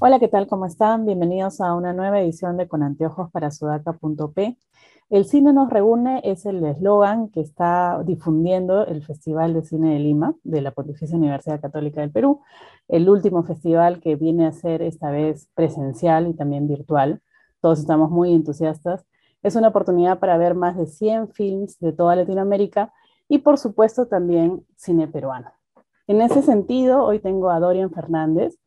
Hola, ¿qué tal? ¿Cómo están? Bienvenidos a una nueva edición de Con Anteojos para Sudaca.p. El cine nos reúne es el eslogan que está difundiendo el Festival de Cine de Lima de la Pontificia Universidad Católica del Perú, el último festival que viene a ser esta vez presencial y también virtual. Todos estamos muy entusiastas. Es una oportunidad para ver más de 100 films de toda Latinoamérica y por supuesto también cine peruano. En ese sentido, hoy tengo a Dorian Fernández,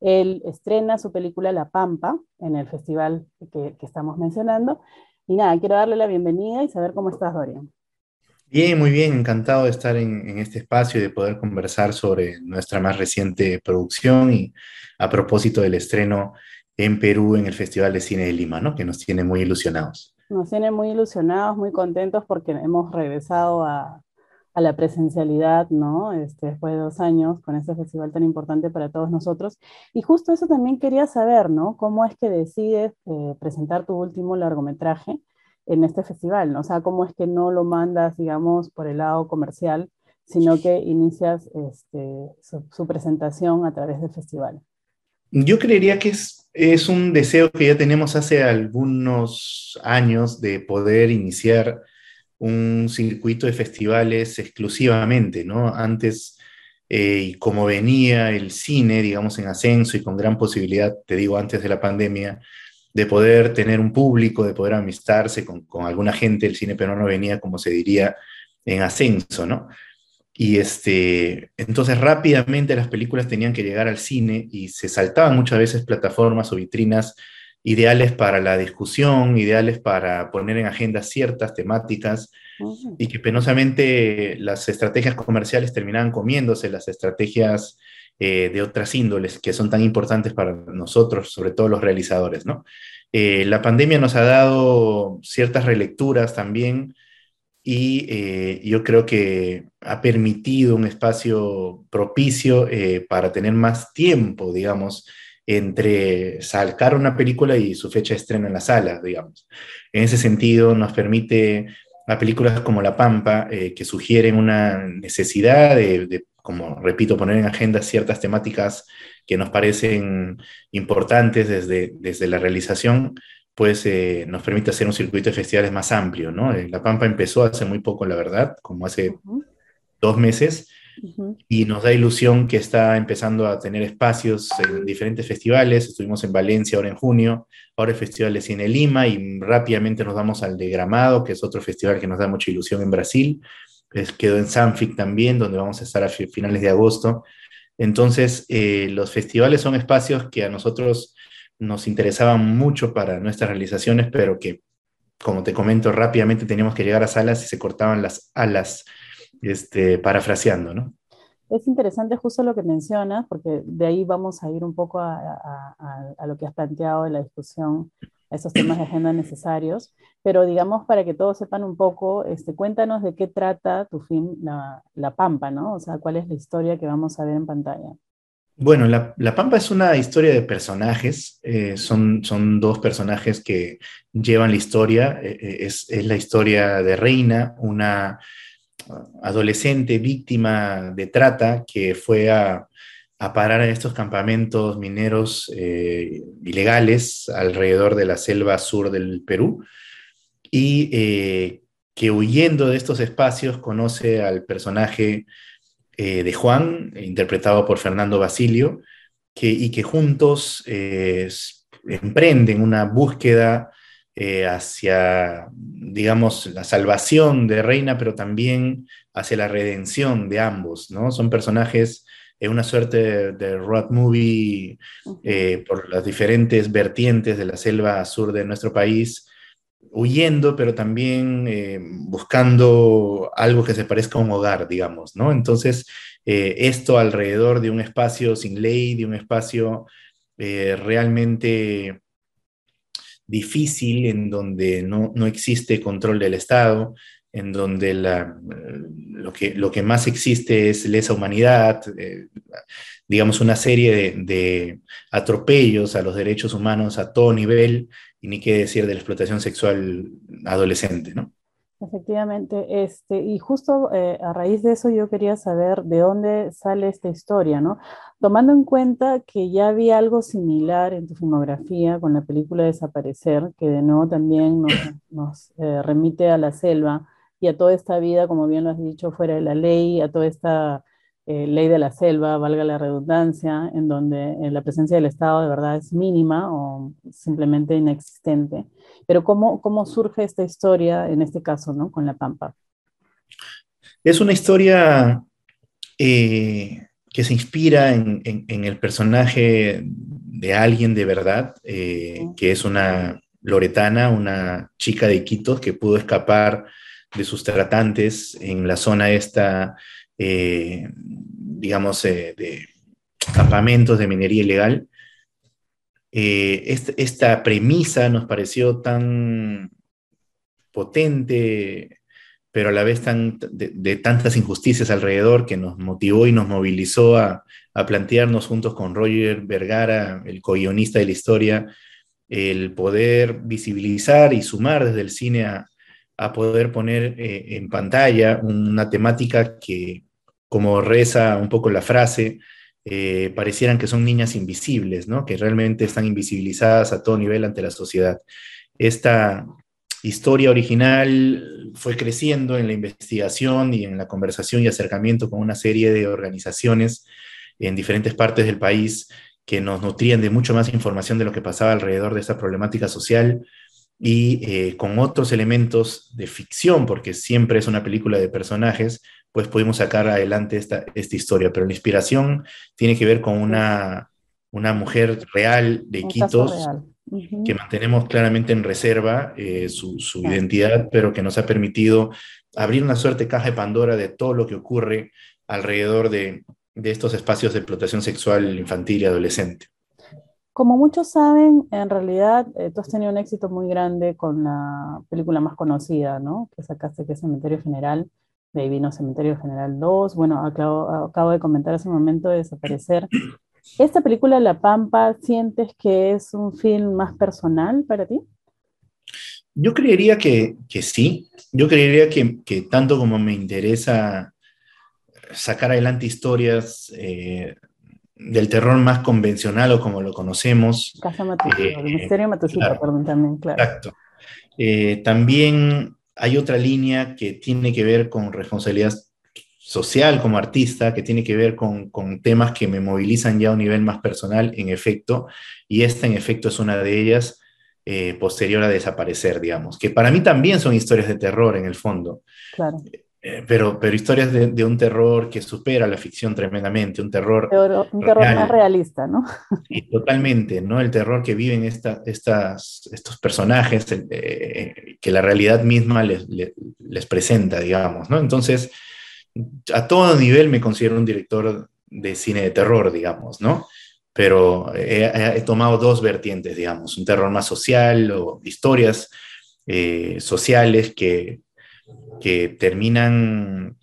él estrena su película La Pampa en el festival que, estamos mencionando. Y nada, quiero darle la bienvenida y saber cómo estás, Dorian. Bien, muy bien, encantado de estar en, este espacio y de poder conversar sobre nuestra más reciente producción y a propósito del estreno en Perú en el Festival de Cine de Lima, ¿no? que nos tiene muy ilusionados. Nos tiene muy ilusionados, muy contentos porque hemos regresado a, a la presencialidad, ¿no? Este, después de dos años con este festival tan importante para todos nosotros. Y justo eso también quería saber, ¿no? ¿Cómo es que decides eh, presentar tu último largometraje en este festival? ¿no? O sea, ¿cómo es que no lo mandas, digamos, por el lado comercial, sino que inicias este, su, presentación a través del festival? Yo creería que es, es un deseo que ya tenemos hace algunos años de poder iniciar un circuito de festivales exclusivamente, ¿no? Antes, eh, y como venía el cine, digamos, en ascenso y con gran posibilidad, te digo, antes de la pandemia, de poder tener un público, de poder amistarse con, alguna gente, el cine peruano venía, como se diría, en ascenso, ¿no? Y este, entonces rápidamente las películas tenían que llegar al cine y se saltaban muchas veces plataformas o vitrinas ideales para la discusión, ideales para poner en agenda ciertas temáticas y que penosamente las estrategias comerciales terminaban comiéndose las estrategias eh, de otras índoles que son tan importantes para nosotros, sobre todo los realizadores. ¿no? Eh, la pandemia nos ha dado ciertas relecturas también y eh, yo creo que ha permitido un espacio propicio para tener más tiempo, digamos, entre sacar una película y su fecha de estreno en la sala, digamos. En ese sentido, nos permite a películas como La Pampa, eh, que sugieren una necesidad de, como repito, poner en agenda ciertas temáticas que nos parecen importantes desde, desde la realización, pues eh, nos permite hacer un circuito de festivales más amplio, ¿no? Eh, la Pampa empezó hace muy poco, la verdad, como hace dos meses, y nos da ilusión que está empezando a tener espacios en diferentes festivales. Estuvimos en Valencia ahora en junio, ahora el Festival de Cine Lima y rápidamente nos vamos al de Gramado, que es otro festival que nos da mucha ilusión en Brasil. quedó en Sanfic también, donde vamos a estar a finales de agosto. Entonces, eh, los festivales son espacios que a nosotros nos interesaban mucho para nuestras realizaciones, pero que, como te comento, rápidamente teníamos que llegar a salas y se cortaban las alas este, parafraseando, ¿no? Es interesante justo lo que mencionas, porque de ahí vamos a ir un poco a, lo que has planteado en la discusión, a esos temas de agenda necesarios, pero digamos para que todos sepan un poco, este, cuéntanos de qué trata tu film la, Pampa, ¿no? O sea, cuál es la historia que vamos a ver en pantalla. Bueno, la, Pampa es una historia de personajes, eh, son, son dos personajes que llevan la historia, eh, eh, es, es la historia de Reina, una adolescente víctima de trata que fue a, parar en estos campamentos mineros eh, ilegales alrededor de la selva sur del Perú. Y eh, que huyendo de estos espacios conoce al personaje eh, de Juan, interpretado por Fernando Basilio, y que juntos emprenden una búsqueda eh, hacia, digamos, la salvación de Reina, pero también hacia la redención de ambos, ¿no? Son personajes en una suerte de, road movie eh, por las diferentes vertientes de la selva sur de nuestro país, huyendo, pero también eh, buscando algo que se parezca a un hogar, digamos, ¿no? Entonces, esto alrededor de un espacio sin ley, de un espacio realmente difícil, en donde no, existe control del Estado, en donde la, lo, que, lo que más existe es lesa humanidad, eh, digamos una serie de, atropellos a los derechos humanos a todo nivel, y ni qué decir de la explotación sexual adolescente, ¿no? Efectivamente, este, y justo eh, a raíz de eso yo quería saber de dónde sale esta historia, ¿no? Tomando en cuenta que ya había algo similar en tu filmografía con la película Desaparecer, que de nuevo también nos, nos eh, remite a la selva y a toda esta vida, como bien lo has dicho, fuera de la ley, a toda esta eh, ley de la selva, valga la redundancia, en donde la presencia del Estado de verdad es mínima o simplemente inexistente. Pero ¿cómo, cómo surge esta historia, en este caso, ¿no? con La Pampa? Es una historia eh, que se inspira en, el personaje de alguien de verdad, que es una loretana, una chica de Iquitos que pudo escapar de sus tratantes en la zona esta eh, digamos, eh, de campamentos de minería ilegal. Eh, esta premisa nos pareció tan potente, pero a la vez tan, de, tantas injusticias alrededor que nos motivó y nos movilizó a, plantearnos juntos con Roger Vergara, el co-guionista de la historia, el poder visibilizar y sumar desde el cine a, poder poner en pantalla una temática que como reza un poco la frase, eh, parecieran que son niñas invisibles, ¿no? que realmente están invisibilizadas a todo nivel ante la sociedad. Esta historia original fue creciendo en la investigación y en la conversación y acercamiento con una serie de organizaciones en diferentes partes del país que nos nutrían de mucho más información de lo que pasaba alrededor de esta problemática social y eh, con otros elementos de ficción, porque siempre es una película de personajes, pues pudimos sacar adelante esta, esta historia. Pero la inspiración tiene que ver con una, una mujer real de Iquitos, que mantenemos claramente en reserva eh, su, su identidad, pero que nos ha permitido abrir una suerte de caja de Pandora de todo lo que ocurre alrededor de, de estos espacios de explotación sexual infantil y adolescente. Como muchos saben, en realidad eh, tú has tenido un éxito muy grande con la película más conocida, ¿no? Que sacaste, que es Cementerio General, de ahí vino Cementerio General 2, bueno, acabo, de comentar hace un momento de Desaparecer. ¿Esta película, La Pampa, sientes que es un film más personal para ti? Yo creería que, que sí. Yo creería que, que, tanto como me interesa sacar adelante historias eh, del terror más convencional o como lo conocemos. Casa eh, el misterio Matucito, perdón, también, claro. Exacto. Eh, también hay otra línea que tiene que ver con responsabilidad social como artista, que tiene que ver con, temas que me movilizan ya a un nivel más personal, en efecto, y esta en efecto es una de ellas, eh, posterior a desaparecer, digamos, que para mí también son historias de terror en el fondo. Claro. Eh, pero, pero historias de, un terror que supera la ficción tremendamente, un terror... un terror más realista, ¿no? Sí, totalmente, ¿no? El terror que viven esta, estas, estos personajes, eh, que la realidad misma les, les, presenta, digamos, ¿no? Entonces, a todo nivel me considero un director de cine de terror, digamos, ¿no? Pero he, tomado dos vertientes, digamos, un terror más social o historias eh, sociales que que terminan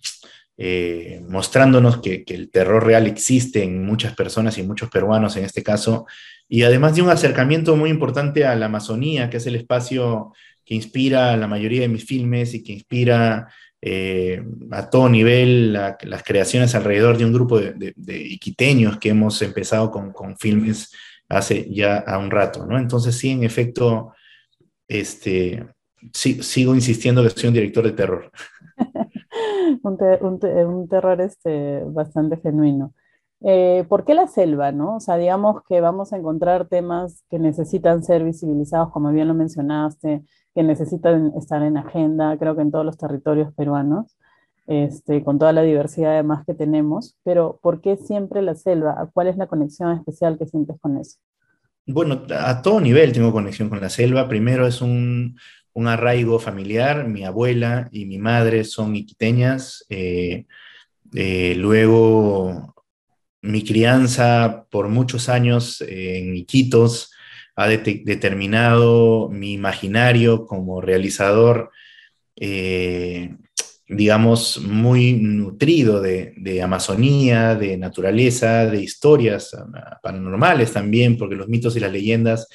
eh, mostrándonos que, el terror real existe en muchas personas y muchos peruanos en este caso, y además de un acercamiento muy importante a la Amazonía, que es el espacio que inspira la mayoría de mis filmes y que inspira eh, a todo nivel las creaciones alrededor de un grupo de, iquiteños que hemos empezado con, con, filmes hace ya a un rato, ¿no? Entonces sí, en efecto, este, sigo insistiendo que soy un director de terror. un, terror este, bastante genuino. Eh, ¿Por qué la selva? No? O sea, digamos que vamos a encontrar temas que necesitan ser visibilizados, como bien lo mencionaste, que necesitan estar en agenda, creo que en todos los territorios peruanos, este, con toda la diversidad además que tenemos, pero ¿por qué siempre la selva? ¿Cuál es la conexión especial que sientes con eso? Bueno, a todo nivel tengo conexión con la selva. Primero es un, un arraigo familiar, mi abuela y mi madre son iquiteñas, eh, eh, luego mi crianza por muchos años en Iquitos ha determinado mi imaginario como realizador, eh, digamos, muy nutrido de, de, Amazonía, de naturaleza, de historias paranormales también, porque los mitos y las leyendas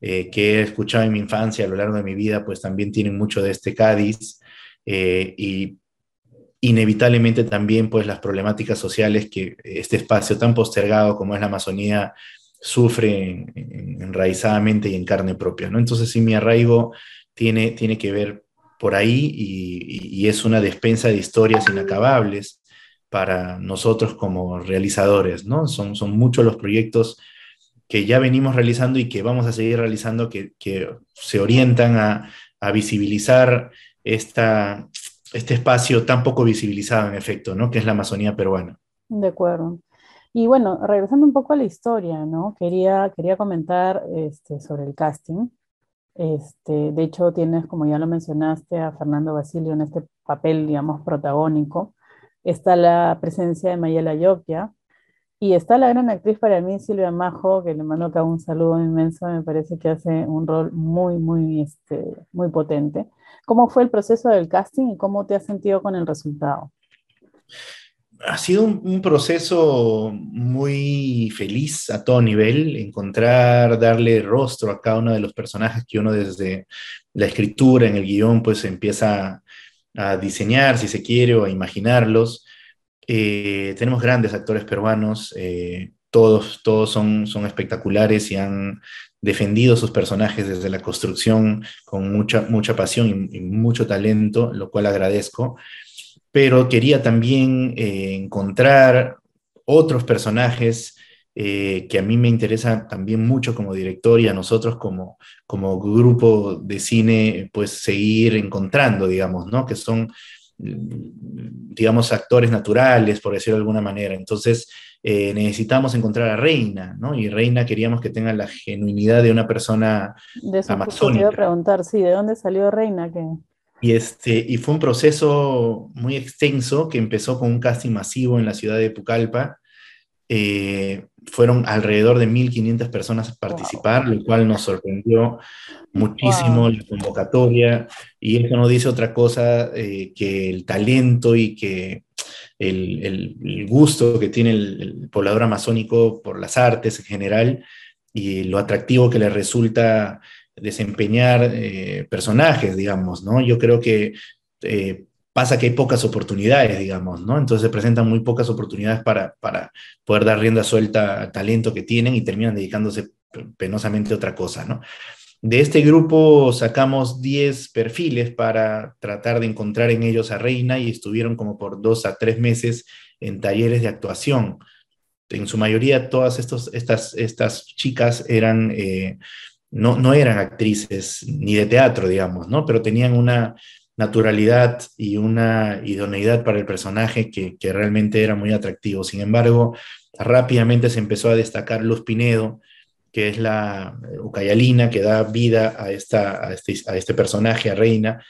eh, que he escuchado en mi infancia, a lo largo de mi vida, pues también tienen mucho de este Cádiz. y inevitablemente también pues las problemáticas sociales que este espacio tan postergado como es la Amazonía sufre enraizadamente y en carne propia, ¿no? Entonces sí, mi arraigo tiene, tiene que ver por ahí y, es una despensa de historias inacabables para nosotros como realizadores, ¿no? Son, son muchos los proyectos que ya venimos realizando y que vamos a seguir realizando que, se orientan a, a visibilizar esta, este espacio tan poco visibilizado en efecto, ¿no? Que es la Amazonía peruana. De acuerdo. Y bueno, regresando un poco a la historia, ¿no? Quería, quería comentar este, sobre el casting. Este, de hecho, tienes, como ya lo mencionaste, a Fernando Basilio en este papel, digamos, protagónico. Está la presencia de Mayela Yokia, y está la gran actriz para mí, Silvia Majo, que le mando acá un saludo inmenso, me parece que hace un rol muy, muy, este, muy potente. ¿Cómo fue el proceso del casting y cómo te has sentido con el resultado? Ha sido un, proceso muy feliz a todo nivel, encontrar, darle rostro a cada uno de los personajes que uno desde la escritura, en el guion, pues empieza a diseñar, si se quiere, o a imaginarlos eh, tenemos grandes actores peruanos, eh, todos, todos son, son espectaculares y han defendido sus personajes desde la construcción con mucha, mucha pasión y, mucho talento, lo cual agradezco. Pero quería también eh, encontrar otros personajes que a mí me interesa también mucho como director y a nosotros como, como grupo de cine, pues seguir encontrando, digamos, ¿no? Que son digamos, actores naturales, por decirlo de alguna manera. Entonces, eh, necesitamos encontrar a Reina, ¿no? Y Reina queríamos que tenga la genuinidad de una persona de eso amazónica. preguntar, sí, ¿de dónde salió Reina? Y, este, y fue un proceso muy extenso que empezó con un casting masivo en la ciudad de Pucallpa. Eh, fueron alrededor de 1.500 personas a participar, lo cual nos sorprendió muchísimo la convocatoria. Y eso no dice otra cosa eh, que el talento y que el, gusto que tiene el, poblador amazónico por las artes en general y lo atractivo que le resulta desempeñar eh, personajes, digamos, ¿no? Yo creo que eh, pasa que hay pocas oportunidades, digamos, ¿no? Entonces se presentan muy pocas oportunidades para, para poder dar rienda suelta al talento que tienen y terminan dedicándose penosamente a otra cosa, ¿no? De este grupo sacamos 10 perfiles para tratar de encontrar en ellos a Reina y estuvieron como por dos a tres meses en talleres de actuación. En su mayoría todas estos, estas, estas chicas eran, eh, no, no eran actrices ni de teatro, digamos, ¿no? Pero tenían una naturalidad y una idoneidad para el personaje que, realmente era muy atractivo. Sin embargo, rápidamente se empezó a destacar Luz Pinedo, que es la Ucayalina que da vida a, esta, a, este, a este personaje, a Reina,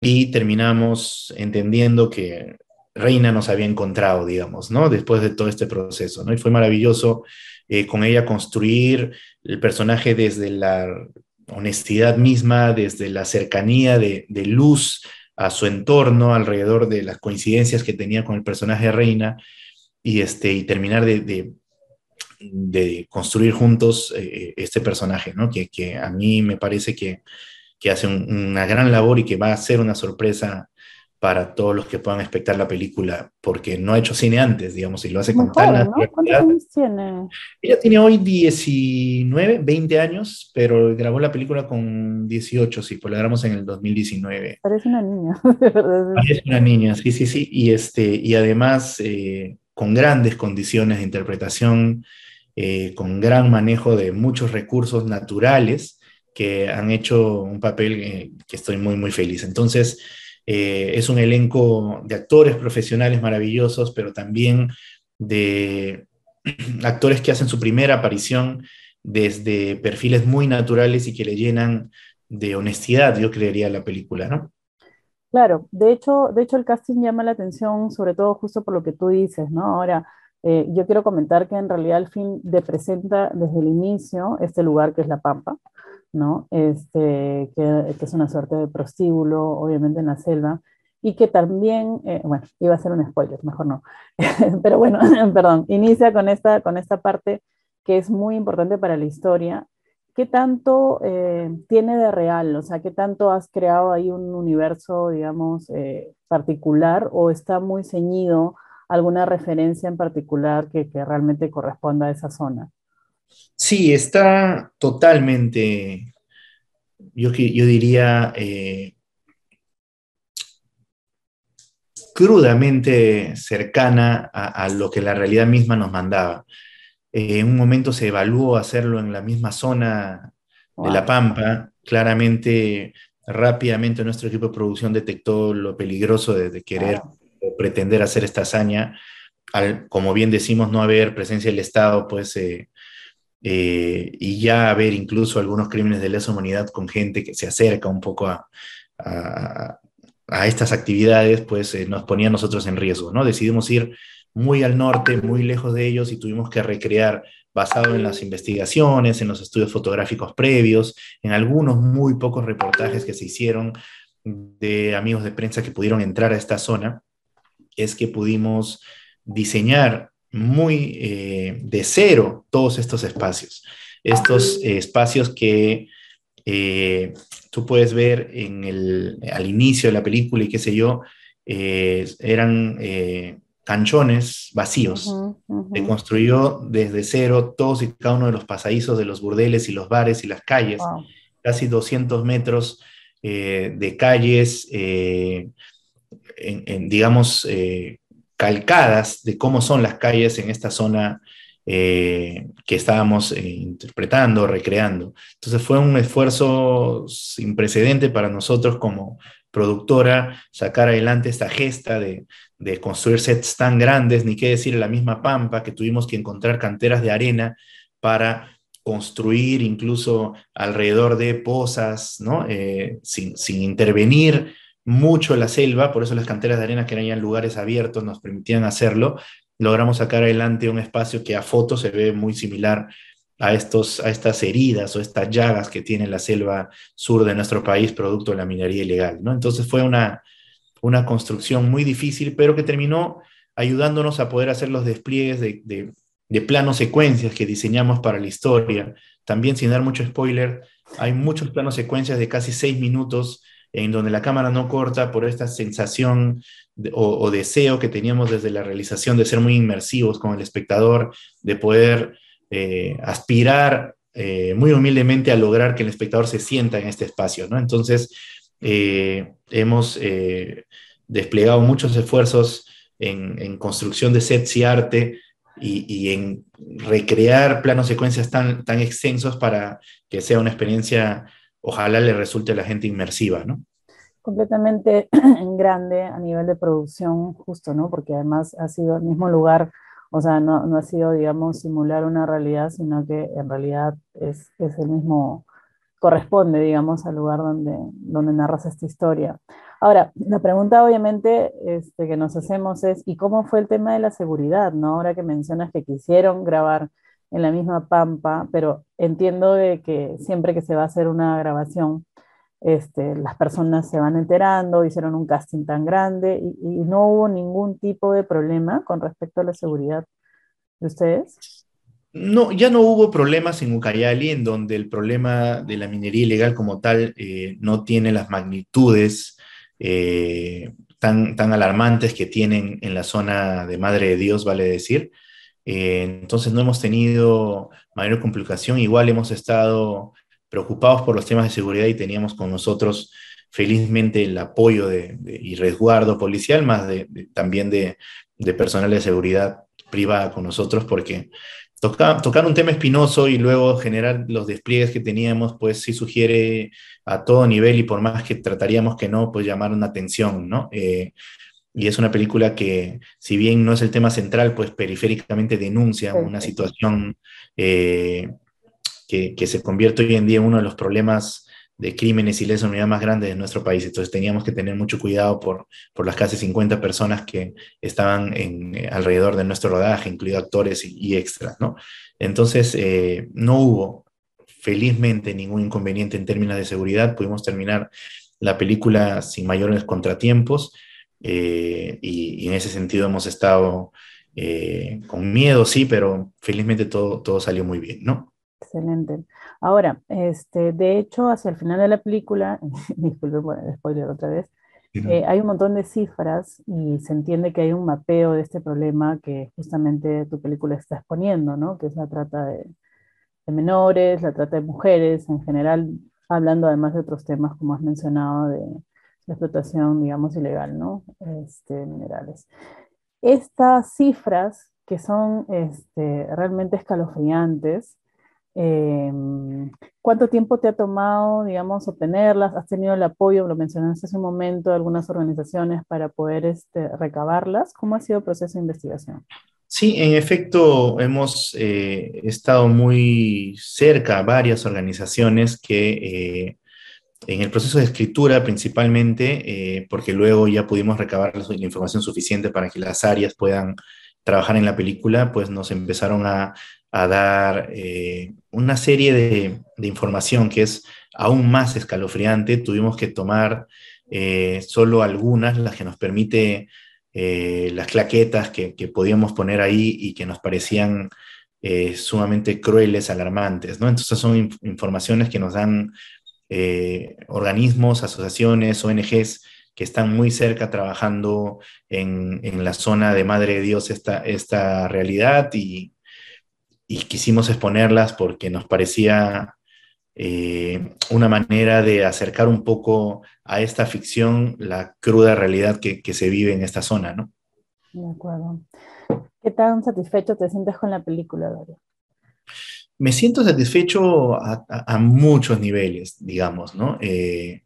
y terminamos entendiendo que Reina nos había encontrado, digamos, ¿no? Después de todo este proceso, ¿no? Y fue maravilloso eh, con ella construir el personaje desde la honestidad misma, desde la cercanía de, luz a su entorno, alrededor de las coincidencias que tenía con el personaje de Reina, y, este, y terminar de, de construir juntos eh, este personaje, ¿no? Que, que, a mí me parece que, que hace una gran labor y que va a ser una sorpresa para todos los que puedan espectar la película, porque no ha hecho cine antes, digamos, y lo hace con tan ¿no? ¿Cuántos años tiene? Ella tiene hoy 19, 20 años, pero grabó la película con 18, sí, pues la grabamos en el 2019. Parece una niña. Parece una niña, sí, sí, sí, y, este, y además eh, con grandes condiciones de interpretación, eh, con gran manejo de muchos recursos naturales que han hecho un papel eh, que estoy muy, muy feliz. Entonces, eh, es un elenco de actores profesionales maravillosos, pero también de actores que hacen su primera aparición desde perfiles muy naturales y que le llenan de honestidad, yo creería, la película, ¿no? Claro, de hecho, de hecho el casting llama la atención, sobre todo justo por lo que tú dices, ¿no? Ahora, eh, yo quiero comentar que en realidad el film de presenta desde el inicio este lugar que es La Pampa, ¿no? Este, que, es una suerte de prostíbulo, obviamente en la selva, y que también, eh, bueno, iba a ser un spoiler, mejor no, pero bueno, perdón, inicia con esta, con esta parte que es muy importante para la historia ¿qué tanto eh, tiene de real? O sea, ¿qué tanto has creado ahí un universo, digamos, eh, particular o está muy ceñido alguna referencia en particular que, realmente corresponda a esa zona? Sí, está totalmente, yo, yo diría, eh, crudamente cercana a, lo que la realidad misma nos mandaba. Eh, en un momento se evaluó hacerlo en la misma zona de La Pampa. Claramente, rápidamente nuestro equipo de producción detectó lo peligroso de, querer o pretender hacer esta hazaña. Al, como bien decimos, no haber presencia del Estado, pues, eh, eh, y ya haber incluso algunos crímenes de lesa humanidad con gente que se acerca un poco a, a estas actividades, pues eh, nos ponía nosotros en riesgo, ¿no? Decidimos ir muy al norte, muy lejos de ellos y tuvimos que recrear basado en las investigaciones, en los estudios fotográficos previos, en algunos muy pocos reportajes que se hicieron de amigos de prensa que pudieron entrar a esta zona, es que pudimos diseñar muy eh, de cero todos estos espacios. Estos eh, espacios que tú puedes ver en el, al inicio de la película y qué sé yo, eh, eran eh, canchones vacíos. Se construyó desde cero todos y cada uno de los pasadizos de los burdeles y los bares y las calles, casi 200 metros eh, de calles, digamos, calcadas de cómo son las calles en esta zona eh, que estábamos eh, interpretando, recreando. Entonces fue un esfuerzo sin precedente para nosotros como productora sacar adelante esta gesta de, construir sets tan grandes, ni qué decir la misma Pampa, que tuvimos que encontrar canteras de arena para construir incluso alrededor de pozas, ¿no? Eh, sin, sin, intervenir mucho la selva, por eso las canteras de arena que eran lugares abiertos nos permitían hacerlo, logramos sacar adelante un espacio que a foto se ve muy similar a, estos, a estas heridas o estas llagas que tiene la selva sur de nuestro país producto de la minería ilegal. ¿no? Entonces fue una, una construcción muy difícil, pero que terminó ayudándonos a poder hacer los despliegues de, de, de planos secuencias que diseñamos para la historia. También, sin dar mucho spoiler, hay muchos planos secuencias de casi seis minutos en donde la cámara no corta por esta sensación o, deseo que teníamos desde la realización de ser muy inmersivos con el espectador, de poder eh, aspirar eh, muy humildemente a lograr que el espectador se sienta en este espacio. ¿no? Entonces, eh, hemos desplegado muchos esfuerzos en, construcción de sets y arte y, en recrear planos secuencias tan, tan extensos para que sea una experiencia ojalá le resulte a la gente inmersiva, ¿no? Completamente grande a nivel de producción, justo, ¿no? Porque además ha sido el mismo lugar, o sea, no, no ha sido, digamos, simular una realidad, sino que en realidad es, es el mismo, corresponde, digamos, al lugar donde, donde narras esta historia. Ahora, la pregunta obviamente este, que nos hacemos es, ¿y cómo fue el tema de la seguridad? ¿no? Ahora que mencionas que quisieron grabar en la misma Pampa, pero entiendo de que siempre que se va a hacer una grabación, este, las personas se van enterando, hicieron un casting tan grande y, no hubo ningún tipo de problema con respecto a la seguridad de ustedes. No, ya no hubo problemas en Ucayali, en donde el problema de la minería ilegal como tal eh, no tiene las magnitudes eh, tan, tan alarmantes que tienen en la zona de Madre de Dios, vale decir. Eh, entonces no hemos tenido mayor complicación, igual hemos estado preocupados por los temas de seguridad y teníamos con nosotros felizmente el apoyo de, y resguardo policial, más de, también de, personal de seguridad privada con nosotros, porque tocar, un tema espinoso y luego generar los despliegues que teníamos, pues sí sugiere a todo nivel y por más que trataríamos que no, pues llamar una atención, ¿no? Eh, y es una película que, si bien no es el tema central, pues periféricamente denuncia una situación eh, que, que, se convierte hoy en día en uno de los problemas de crímenes y lesa unidad más grandes de nuestro país. Entonces teníamos que tener mucho cuidado por, por las casi 50 personas que estaban en, eh, alrededor de nuestro rodaje, incluido actores y, extras, ¿no? Entonces eh, no hubo, felizmente, ningún inconveniente en términos de seguridad. Pudimos terminar la película sin mayores contratiempos. Eh, y, en ese sentido hemos estado eh, con miedo, sí, pero felizmente todo, todo salió muy bien, ¿no? Excelente. Ahora, este, de hecho, hacia el final de la película, disculpen por el spoiler otra vez, eh, hay un montón de cifras y se entiende que hay un mapeo de este problema que justamente tu película está exponiendo, ¿no? Que es la trata de, menores, la trata de mujeres, en general, hablando además de otros temas como has mencionado de la explotación, digamos, ilegal, ¿no? Este, minerales. Estas cifras que son este, realmente escalofriantes, Em, ¿Cuánto tiempo te ha tomado, digamos, obtenerlas? ¿Has tenido el apoyo, lo mencionaste hace un momento, de algunas organizaciones para poder este, recabarlas? ¿Cómo ha sido el proceso de investigación? Sí, en efecto, hemos eh, estado muy cerca a varias organizaciones que eh, en el proceso de escritura principalmente, eh, porque luego ya pudimos recabar la información suficiente para que las áreas puedan trabajar en la película, pues nos empezaron a, dar eh, una serie de, información que es aún más escalofriante. Tuvimos que tomar eh, solo algunas, las que nos permite las claquetas que, podíamos poner ahí y que nos parecían sumamente crueles, alarmantes. Entonces son informaciones que nos dan organismos, asociaciones, ONGs que están muy cerca trabajando en, en, la zona de Madre de Dios esta, esta realidad y, y quisimos exponerlas porque nos parecía eh, una manera de acercar un poco a esta ficción la cruda realidad que, se vive en esta zona, ¿no? De acuerdo. ¿Qué tan satisfecho te sientes con la película, Dario? Me siento satisfecho a, muchos niveles, digamos, ¿no? Eh,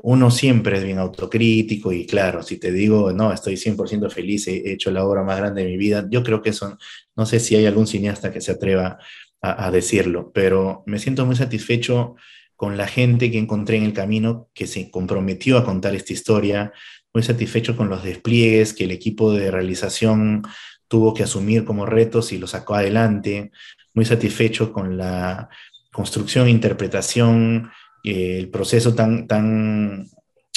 uno siempre es bien autocrítico y claro, si te digo, no, estoy 100% feliz, he hecho la obra más grande de mi vida, yo creo que eso, no sé si hay algún cineasta que se atreva a, decirlo, pero me siento muy satisfecho con la gente que encontré en el camino que se comprometió a contar esta historia, muy satisfecho con los despliegues que el equipo de realización tuvo que asumir como retos y lo sacó adelante, muy satisfecho con la construcción interpretación el proceso tan, tan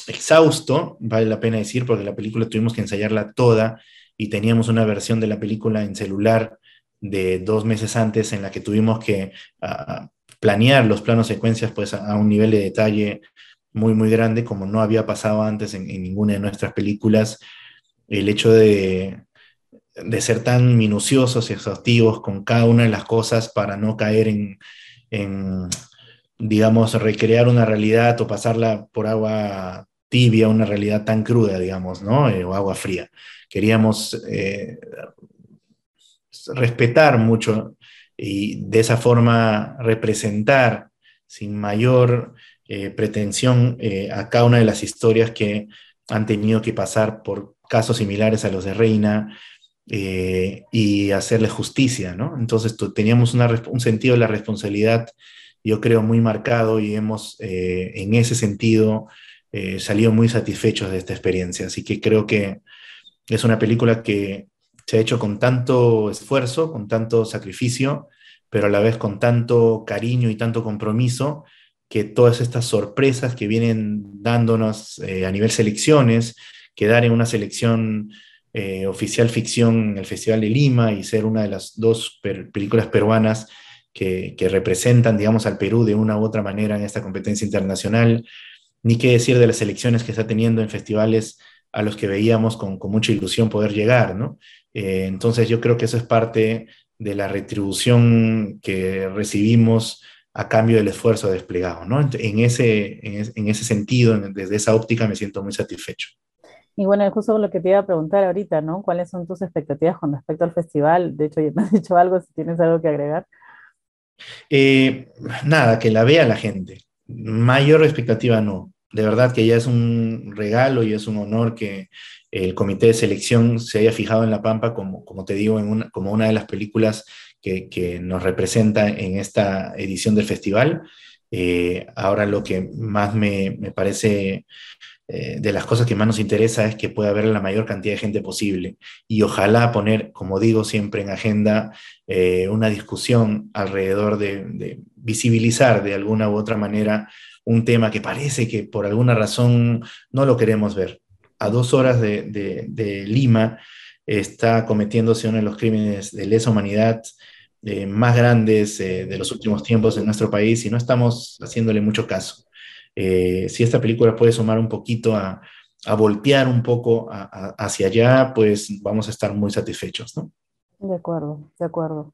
exhausto, vale la pena decir, porque la película tuvimos que ensayarla toda y teníamos una versión de la película en celular de dos meses antes en la que tuvimos que ah, planear los planos secuencias pues a, un nivel de detalle muy muy grande como no había pasado antes en, ninguna de nuestras películas. El hecho de, de, ser tan minuciosos y exhaustivos con cada una de las cosas para no caer en, digamos, recrear una realidad o pasarla por agua tibia, una realidad tan cruda, digamos, ¿no? Eh, o agua fría. Queríamos eh, respetar mucho y de esa forma representar sin mayor eh, pretensión a cada una de las historias que han tenido que pasar por casos similares a los de Reina y hacerle justicia, ¿no? Entonces teníamos un sentido de la responsabilidad yo creo, muy marcado y hemos, eh, en ese sentido, eh, salido muy satisfechos de esta experiencia. Así que creo que es una película que se ha hecho con tanto esfuerzo, con tanto sacrificio, pero a la vez con tanto cariño y tanto compromiso, que todas estas sorpresas que vienen dándonos eh, a nivel selecciones, quedar en una selección oficial ficción en el Festival de Lima y ser una de las dos películas peruanas que, representan, digamos, al Perú de una u otra manera en esta competencia internacional, ni qué decir de las elecciones que está teniendo en festivales a los que veíamos con, mucha ilusión poder llegar, ¿no? Eh, entonces yo creo que eso es parte de la retribución que recibimos a cambio del esfuerzo desplegado, ¿no? En ese, en, ese sentido, desde esa óptica, me siento muy satisfecho. Y bueno, justo lo que te iba a preguntar ahorita, ¿no? ¿Cuáles son tus expectativas con respecto al festival? De hecho, ya me has dicho algo, si tienes algo que agregar. Eh, nada, que la vea la gente. Mayor expectativa no. De verdad que ya es un regalo y es un honor que el comité de selección se haya fijado en La Pampa como, como te digo, en como una de las películas que, nos representa en esta edición del festival. Eh, ahora lo que más me, me parece eh, de las cosas que más nos interesa es que pueda haber la mayor cantidad de gente posible y ojalá poner, como digo siempre en agenda, eh, una discusión alrededor de, visibilizar de alguna u otra manera un tema que parece que por alguna razón no lo queremos ver. A dos horas de, Lima está cometiéndose uno de los crímenes de lesa humanidad eh, más grandes de los últimos tiempos en nuestro país y no estamos haciéndole mucho caso. Si esta película puede sumar un poquito a, a voltear un poco hacia allá, pues vamos a estar muy satisfechos, ¿no? De acuerdo, de acuerdo.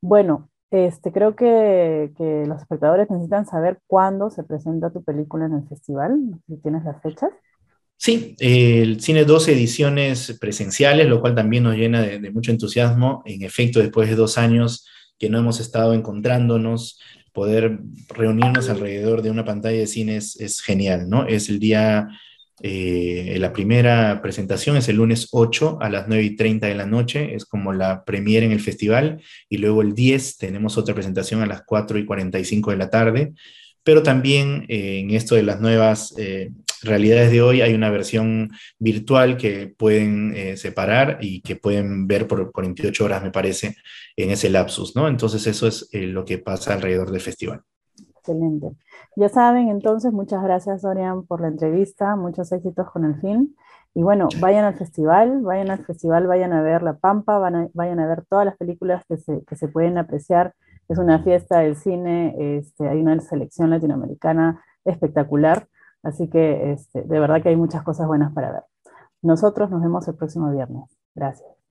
Bueno, este, creo que, que, los espectadores necesitan saber cuándo se presenta tu película en el festival, si tienes las fechas. Sí, el cine 12 ediciones presenciales, lo cual también nos llena de, mucho entusiasmo. En efecto, después de dos años que no hemos estado encontrándonos, poder reunirnos alrededor de una pantalla de cine es, genial, ¿no? Es el día eh, la primera presentación es el lunes 8 a las 9 y 30 de la noche, es como la premiere en el festival, y luego el 10 tenemos otra presentación a las 4 y 45 de la tarde, pero también eh, en esto de las nuevas eh, realidades de hoy hay una versión virtual que pueden separar y que pueden ver por 48 horas, me parece, en ese lapsus, ¿no? Entonces eso es lo que pasa alrededor del festival. Excelente. Ya saben, entonces, muchas gracias, Dorian, por la entrevista, muchos éxitos con el fin. Y bueno, vayan al festival, vayan al festival, vayan a ver La Pampa, vayan a ver todas las películas que se, pueden apreciar. Es una fiesta del cine, este, hay una selección latinoamericana espectacular, así que este, de verdad que hay muchas cosas buenas para ver. Nosotros nos vemos el próximo viernes. Gracias.